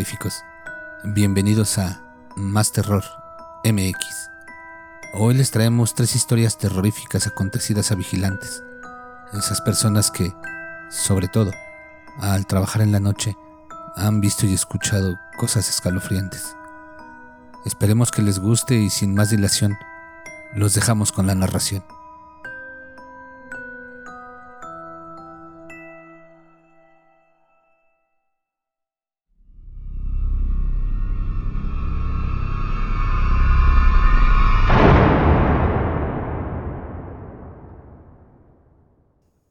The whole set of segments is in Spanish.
Terroríficos. Bienvenidos a Más Terror MX. Hoy les traemos tres historias terroríficas acontecidas a vigilantes. Esas personas que, sobre todo, al trabajar en la noche, han visto y escuchado cosas escalofriantes. Esperemos que les guste y sin más dilación, los dejamos con la narración.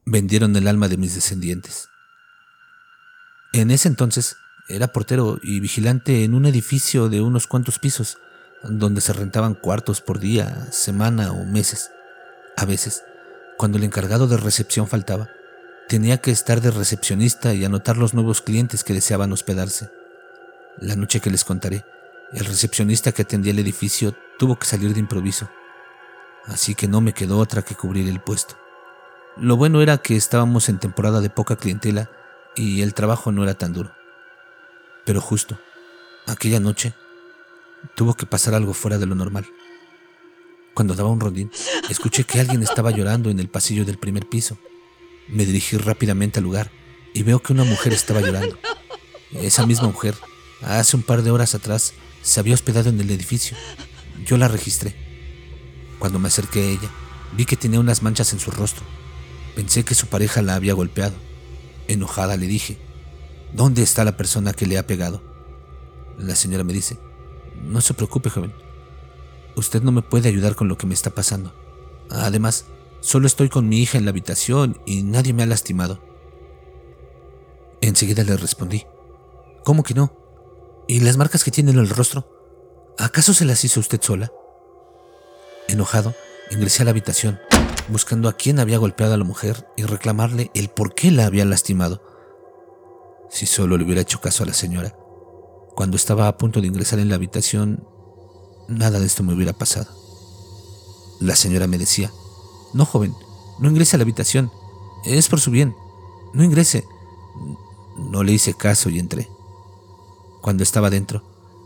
Vendieron el alma de mis descendientes. En ese entonces era portero y vigilante en un edificio de unos cuantos pisos, donde se rentaban cuartos por día, semana o meses. A veces, cuando el encargado de recepción faltaba, tenía que estar de recepcionista y anotar los nuevos clientes que deseaban hospedarse. La noche que les contaré, el recepcionista que atendía el edificio tuvo que salir de improviso, así que no me quedó otra que cubrir el puesto. Lo bueno era que estábamos en temporada de poca clientela y el trabajo no era tan duro. Pero justo, aquella noche, tuvo que pasar algo fuera de lo normal. Cuando daba un rondín, escuché que alguien estaba llorando en el pasillo del primer piso. Me dirigí rápidamente al lugar y veo que una mujer estaba llorando. Esa misma mujer, hace un par de horas atrás, se había hospedado en el edificio. Yo la registré. Cuando me acerqué a ella, vi que tenía unas manchas en su rostro Pensé que su pareja la había golpeado. Enojada le dije, ¿dónde está la persona que le ha pegado? La señora me dice, no se preocupe, joven. Usted no me puede ayudar con lo que me está pasando. Además, solo estoy con mi hija en la habitación y nadie me ha lastimado. Enseguida le respondí, ¿cómo que no? ¿Y las marcas que tiene en el rostro? ¿Acaso se las hizo usted sola? Enojado, ingresé a la habitación buscando a quién había golpeado a la mujer y reclamarle el por qué la había lastimado. Si solo le hubiera hecho caso a la señora, cuando estaba a punto de ingresar en la habitación, nada de esto me hubiera pasado. La señora me decía, no joven, no ingrese a la habitación, es por su bien, no ingrese. No le hice caso y entré. Cuando estaba dentro,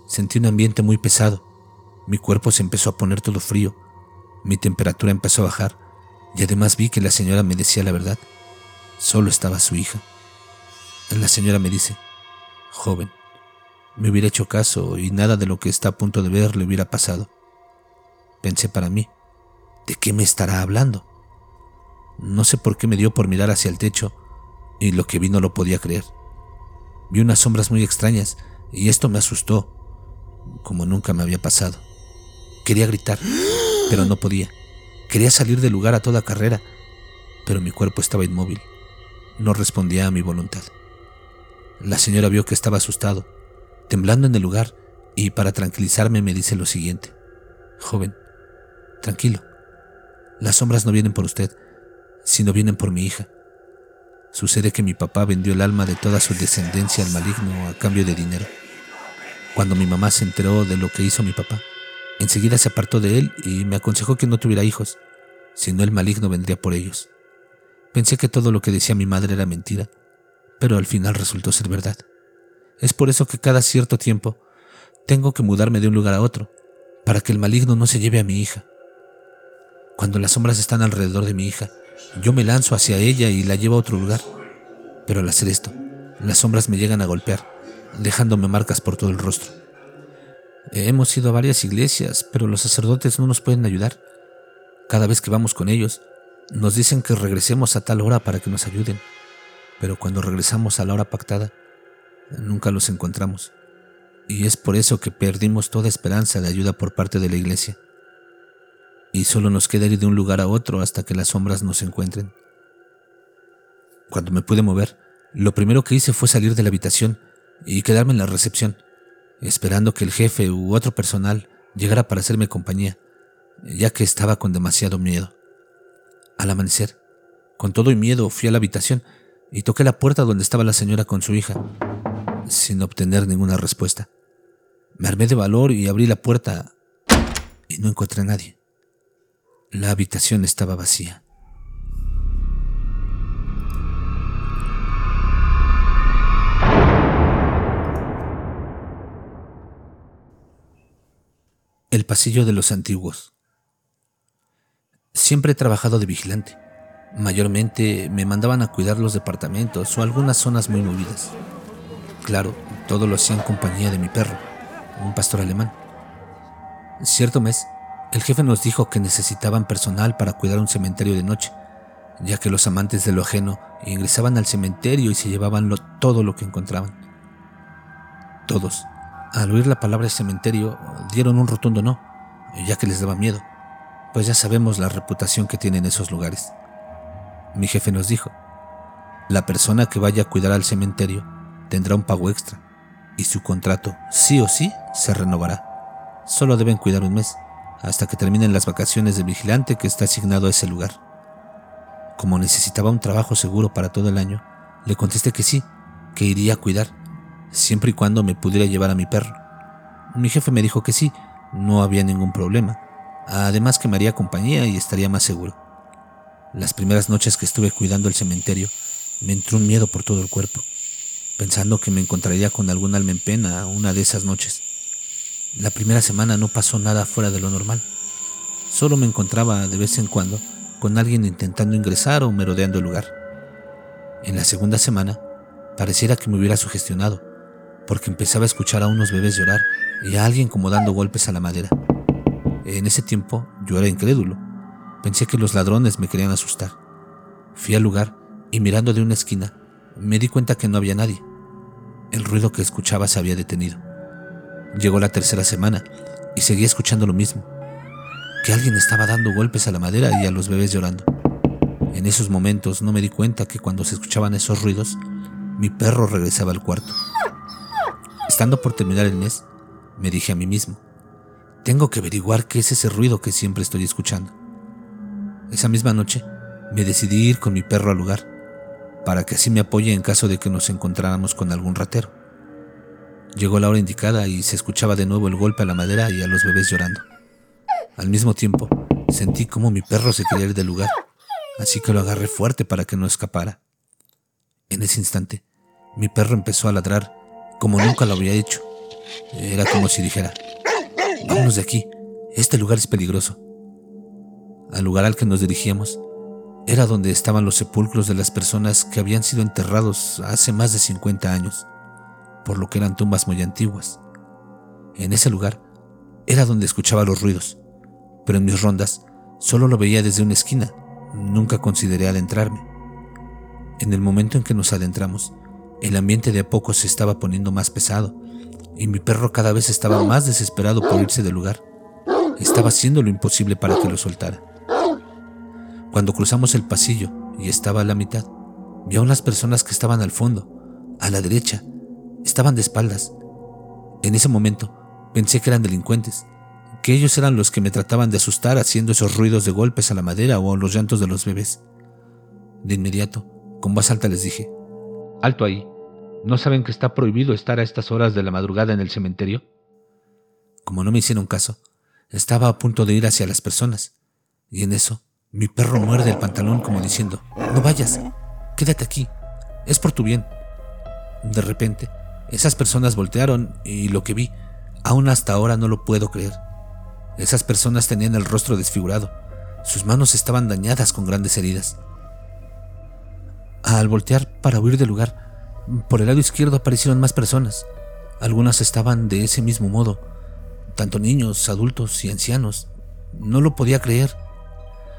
sentí un ambiente muy pesado. Mi cuerpo se empezó a poner todo frío. Mi temperatura empezó a bajar y además vi que la señora me decía la verdad. Solo estaba su hija. La señora me dice, joven, me hubiera hecho caso y nada de lo que está a punto de ver le hubiera pasado. Pensé para mí, ¿de qué me estará hablando? No sé por qué me dio por mirar hacia el techo y lo que vi no lo podía creer. Vi unas sombras muy extrañas y esto me asustó, como nunca me había pasado. Quería gritar, pero no podía. Quería salir del lugar a toda carrera, pero mi cuerpo estaba inmóvil. No respondía a mi voluntad. La señora vio que estaba asustado, temblando en el lugar, y para tranquilizarme me dice lo siguiente. Joven, tranquilo. Las sombras no vienen por usted, sino vienen por mi hija. Sucede que mi papá vendió el alma de toda su descendencia al maligno a cambio de dinero. Cuando mi mamá se enteró de lo que hizo mi papá, Enseguida se apartó de él y me aconsejó que no tuviera hijos, si no el maligno vendría por ellos. Pensé que todo lo que decía mi madre era mentira, pero al final resultó ser verdad. Es por eso que cada cierto tiempo tengo que mudarme de un lugar a otro, para que el maligno no se lleve a mi hija. Cuando las sombras están alrededor de mi hija, yo me lanzo hacia ella y la llevo a otro lugar. Pero al hacer esto, las sombras me llegan a golpear, dejándome marcas por todo el rostro. Hemos ido a varias iglesias, pero los sacerdotes no nos pueden ayudar. Cada vez que vamos con ellos, nos dicen que regresemos a tal hora para que nos ayuden, pero cuando regresamos a la hora pactada, nunca los encontramos. Y es por eso que perdimos toda esperanza de ayuda por parte de la iglesia. Y solo nos queda ir de un lugar a otro hasta que las sombras nos encuentren. Cuando me pude mover, lo primero que hice fue salir de la habitación y quedarme en la recepción esperando que el jefe u otro personal llegara para hacerme compañía, ya que estaba con demasiado miedo. Al amanecer, con todo y miedo, fui a la habitación y toqué la puerta donde estaba la señora con su hija, sin obtener ninguna respuesta. Me armé de valor y abrí la puerta y no encontré a nadie. La habitación estaba vacía. El pasillo de los antiguos. Siempre he trabajado de vigilante. Mayormente me mandaban a cuidar los departamentos o algunas zonas muy movidas. Claro, todo lo hacía en compañía de mi perro, un pastor alemán. Cierto mes, el jefe nos dijo que necesitaban personal para cuidar un cementerio de noche, ya que los amantes de lo ajeno ingresaban al cementerio y se llevaban todo lo que encontraban. Todos, al oír la palabra cementerio, dieron un rotundo no, ya que les daba miedo, pues ya sabemos la reputación que tienen esos lugares. Mi jefe nos dijo, la persona que vaya a cuidar al cementerio tendrá un pago extra y su contrato sí o sí se renovará. Solo deben cuidar un mes, hasta que terminen las vacaciones de vigilante que está asignado a ese lugar. Como necesitaba un trabajo seguro para todo el año, le contesté que sí, que iría a cuidar siempre y cuando me pudiera llevar a mi perro. Mi jefe me dijo que sí, no había ningún problema, además que me haría compañía y estaría más seguro. Las primeras noches que estuve cuidando el cementerio, me entró un miedo por todo el cuerpo, pensando que me encontraría con algún alma en pena una de esas noches. La primera semana no pasó nada fuera de lo normal. Solo me encontraba de vez en cuando con alguien intentando ingresar o merodeando el lugar. En la segunda semana, pareciera que me hubiera sugestionado porque empezaba a escuchar a unos bebés llorar y a alguien como dando golpes a la madera. En ese tiempo yo era incrédulo. Pensé que los ladrones me querían asustar. Fui al lugar y mirando de una esquina me di cuenta que no había nadie. El ruido que escuchaba se había detenido. Llegó la tercera semana y seguía escuchando lo mismo. Que alguien estaba dando golpes a la madera y a los bebés llorando. En esos momentos no me di cuenta que cuando se escuchaban esos ruidos, mi perro regresaba al cuarto. Estando por terminar el mes, me dije a mí mismo, tengo que averiguar qué es ese ruido que siempre estoy escuchando. Esa misma noche, me decidí ir con mi perro al lugar, para que así me apoye en caso de que nos encontráramos con algún ratero. Llegó la hora indicada y se escuchaba de nuevo el golpe a la madera y a los bebés llorando. Al mismo tiempo, sentí como mi perro se quería ir del lugar, así que lo agarré fuerte para que no escapara. En ese instante, mi perro empezó a ladrar como nunca lo había hecho. Era como si dijera, vámonos de aquí, este lugar es peligroso. Al lugar al que nos dirigíamos era donde estaban los sepulcros de las personas que habían sido enterrados hace más de 50 años, por lo que eran tumbas muy antiguas. En ese lugar era donde escuchaba los ruidos, pero en mis rondas solo lo veía desde una esquina, nunca consideré adentrarme. En el momento en que nos adentramos, el ambiente de a poco se estaba poniendo más pesado y mi perro cada vez estaba más desesperado por irse del lugar. Estaba haciendo lo imposible para que lo soltara. Cuando cruzamos el pasillo y estaba a la mitad, vi a unas personas que estaban al fondo, a la derecha, estaban de espaldas. En ese momento pensé que eran delincuentes, que ellos eran los que me trataban de asustar haciendo esos ruidos de golpes a la madera o los llantos de los bebés. De inmediato, con voz alta les dije, Alto ahí. ¿No saben que está prohibido estar a estas horas de la madrugada en el cementerio? Como no me hicieron caso, estaba a punto de ir hacia las personas, y en eso mi perro muerde el pantalón como diciendo, no vayas, quédate aquí, es por tu bien. De repente, esas personas voltearon y lo que vi, aún hasta ahora no lo puedo creer. Esas personas tenían el rostro desfigurado, sus manos estaban dañadas con grandes heridas. Al voltear para huir del lugar, por el lado izquierdo aparecieron más personas. Algunas estaban de ese mismo modo, tanto niños, adultos y ancianos. No lo podía creer.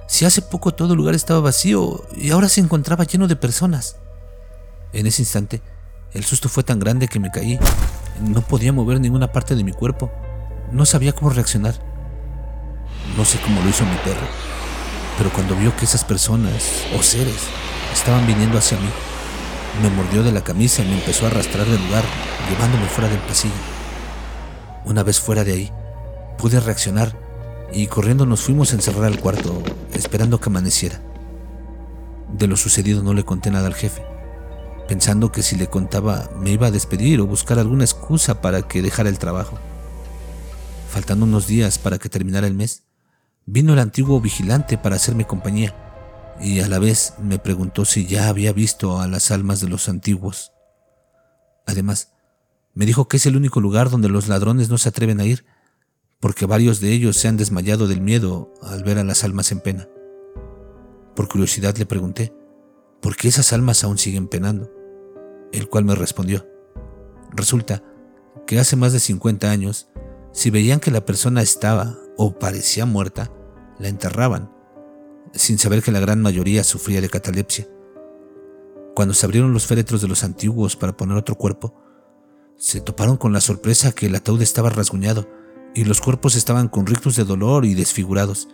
Si hace poco todo el lugar estaba vacío y ahora se encontraba lleno de personas. En ese instante, el susto fue tan grande que me caí. No podía mover ninguna parte de mi cuerpo. No sabía cómo reaccionar. No sé cómo lo hizo mi perro, pero cuando vio que esas personas o seres estaban viniendo hacia mí, me mordió de la camisa y me empezó a arrastrar del lugar, llevándome fuera del pasillo. Una vez fuera de ahí, pude reaccionar y corriendo nos fuimos a encerrar al cuarto, esperando que amaneciera. De lo sucedido no le conté nada al jefe, pensando que si le contaba me iba a despedir o buscar alguna excusa para que dejara el trabajo. Faltando unos días para que terminara el mes, vino el antiguo vigilante para hacerme compañía y a la vez me preguntó si ya había visto a las almas de los antiguos. Además, me dijo que es el único lugar donde los ladrones no se atreven a ir, porque varios de ellos se han desmayado del miedo al ver a las almas en pena. Por curiosidad le pregunté, ¿por qué esas almas aún siguen penando? El cual me respondió, resulta que hace más de 50 años, si veían que la persona estaba o parecía muerta, la enterraban, sin saber que la gran mayoría sufría de catalepsia. Cuando se abrieron los féretros de los antiguos para poner otro cuerpo, se toparon con la sorpresa que el ataúd estaba rasguñado y los cuerpos estaban con rictus de dolor y desfigurados.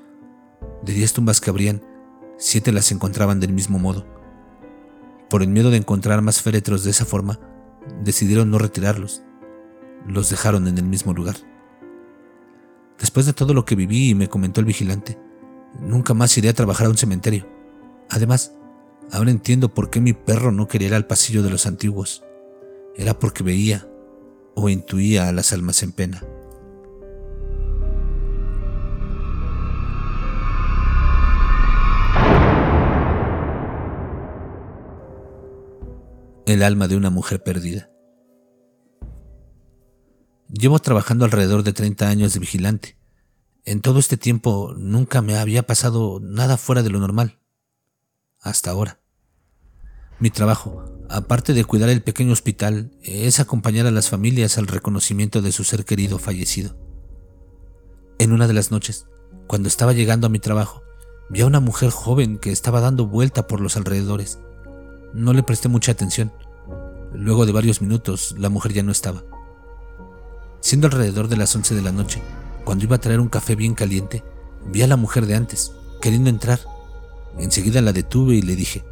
De diez tumbas que abrían, siete las encontraban del mismo modo. Por el miedo de encontrar más féretros de esa forma, decidieron no retirarlos. Los dejaron en el mismo lugar. Después de todo lo que viví, me comentó el vigilante, nunca más iré a trabajar a un cementerio. Además, ahora entiendo por qué mi perro no quería ir al pasillo de los antiguos. Era porque veía o intuía a las almas en pena. el alma de una mujer perdida. Llevo trabajando alrededor de 30 años de vigilante. En todo este tiempo nunca me había pasado nada fuera de lo normal. Hasta ahora. Mi trabajo, aparte de cuidar el pequeño hospital, es acompañar a las familias al reconocimiento de su ser querido fallecido. En una de las noches, cuando estaba llegando a mi trabajo, vi a una mujer joven que estaba dando vuelta por los alrededores. No le presté mucha atención. Luego de varios minutos, la mujer ya no estaba. Siendo alrededor de las 11 de la noche, cuando iba a traer un café bien caliente, vi a la mujer de antes, queriendo entrar. Enseguida la detuve y le dije,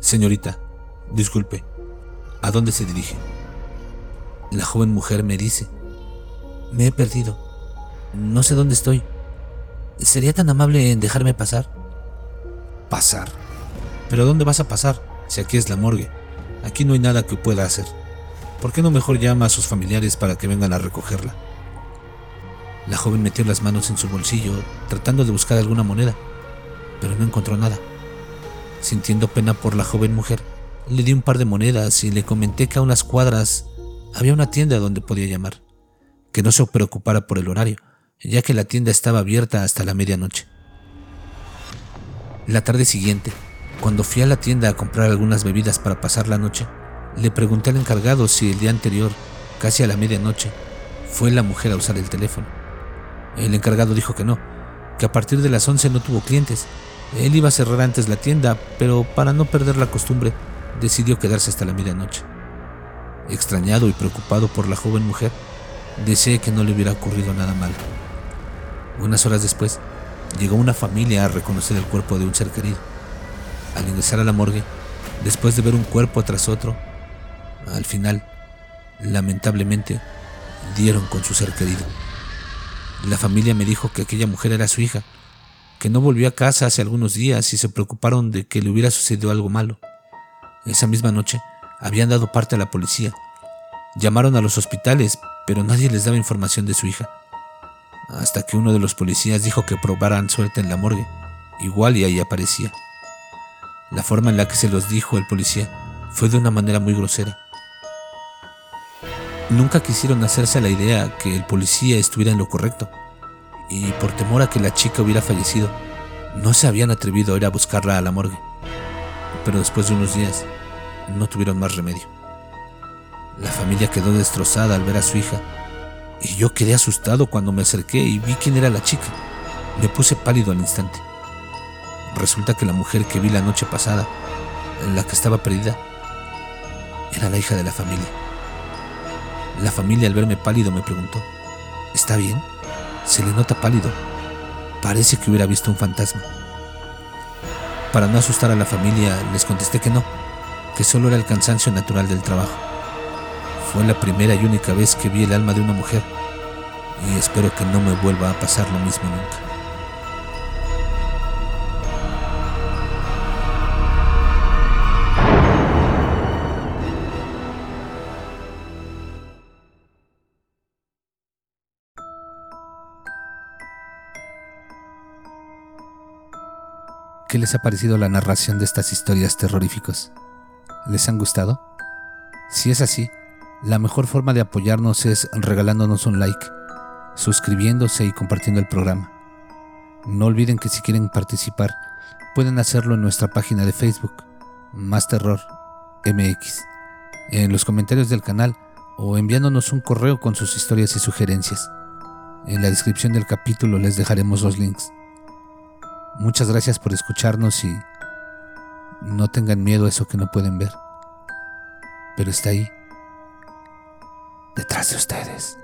Señorita, disculpe, ¿a dónde se dirige? La joven mujer me dice, me he perdido, no sé dónde estoy. ¿Sería tan amable en dejarme pasar? Pasar. ¿Pero dónde vas a pasar? Si aquí es la morgue. Aquí no hay nada que pueda hacer. ¿Por qué no mejor llama a sus familiares para que vengan a recogerla? La joven metió las manos en su bolsillo tratando de buscar alguna moneda, pero no encontró nada. Sintiendo pena por la joven mujer, le di un par de monedas y le comenté que a unas cuadras había una tienda donde podía llamar, que no se preocupara por el horario, ya que la tienda estaba abierta hasta la medianoche. La tarde siguiente, cuando fui a la tienda a comprar algunas bebidas para pasar la noche, le pregunté al encargado si el día anterior, casi a la medianoche, fue la mujer a usar el teléfono. El encargado dijo que no, que a partir de las 11 no tuvo clientes. Él iba a cerrar antes la tienda, pero para no perder la costumbre, decidió quedarse hasta la medianoche. Extrañado y preocupado por la joven mujer, deseé que no le hubiera ocurrido nada malo. Unas horas después, llegó una familia a reconocer el cuerpo de un ser querido al ingresar a la morgue, después de ver un cuerpo tras otro, al final, lamentablemente, dieron con su ser querido. La familia me dijo que aquella mujer era su hija, que no volvió a casa hace algunos días y se preocuparon de que le hubiera sucedido algo malo. Esa misma noche habían dado parte a la policía. Llamaron a los hospitales, pero nadie les daba información de su hija. Hasta que uno de los policías dijo que probaran suerte en la morgue. Igual y ahí aparecía. La forma en la que se los dijo el policía fue de una manera muy grosera. Nunca quisieron hacerse la idea que el policía estuviera en lo correcto, y por temor a que la chica hubiera fallecido, no se habían atrevido a ir a buscarla a la morgue. Pero después de unos días, no tuvieron más remedio. La familia quedó destrozada al ver a su hija, y yo quedé asustado cuando me acerqué y vi quién era la chica. Me puse pálido al instante. Resulta que la mujer que vi la noche pasada, la que estaba perdida, era la hija de la familia. La familia al verme pálido me preguntó, ¿está bien? Se le nota pálido. Parece que hubiera visto un fantasma. Para no asustar a la familia, les contesté que no, que solo era el cansancio natural del trabajo. Fue la primera y única vez que vi el alma de una mujer y espero que no me vuelva a pasar lo mismo nunca. ¿Qué les ha parecido la narración de estas historias terroríficas? ¿Les han gustado? Si es así, la mejor forma de apoyarnos es regalándonos un like suscribiéndose y compartiendo el programa. No olviden que si quieren participar, pueden hacerlo en nuestra página de Facebook, Más Terror MX, en los comentarios del canal o enviándonos un correo con sus historias y sugerencias. En la descripción del capítulo les dejaremos los links. Muchas gracias por escucharnos y no tengan miedo a eso que no pueden ver, pero está ahí, detrás de ustedes.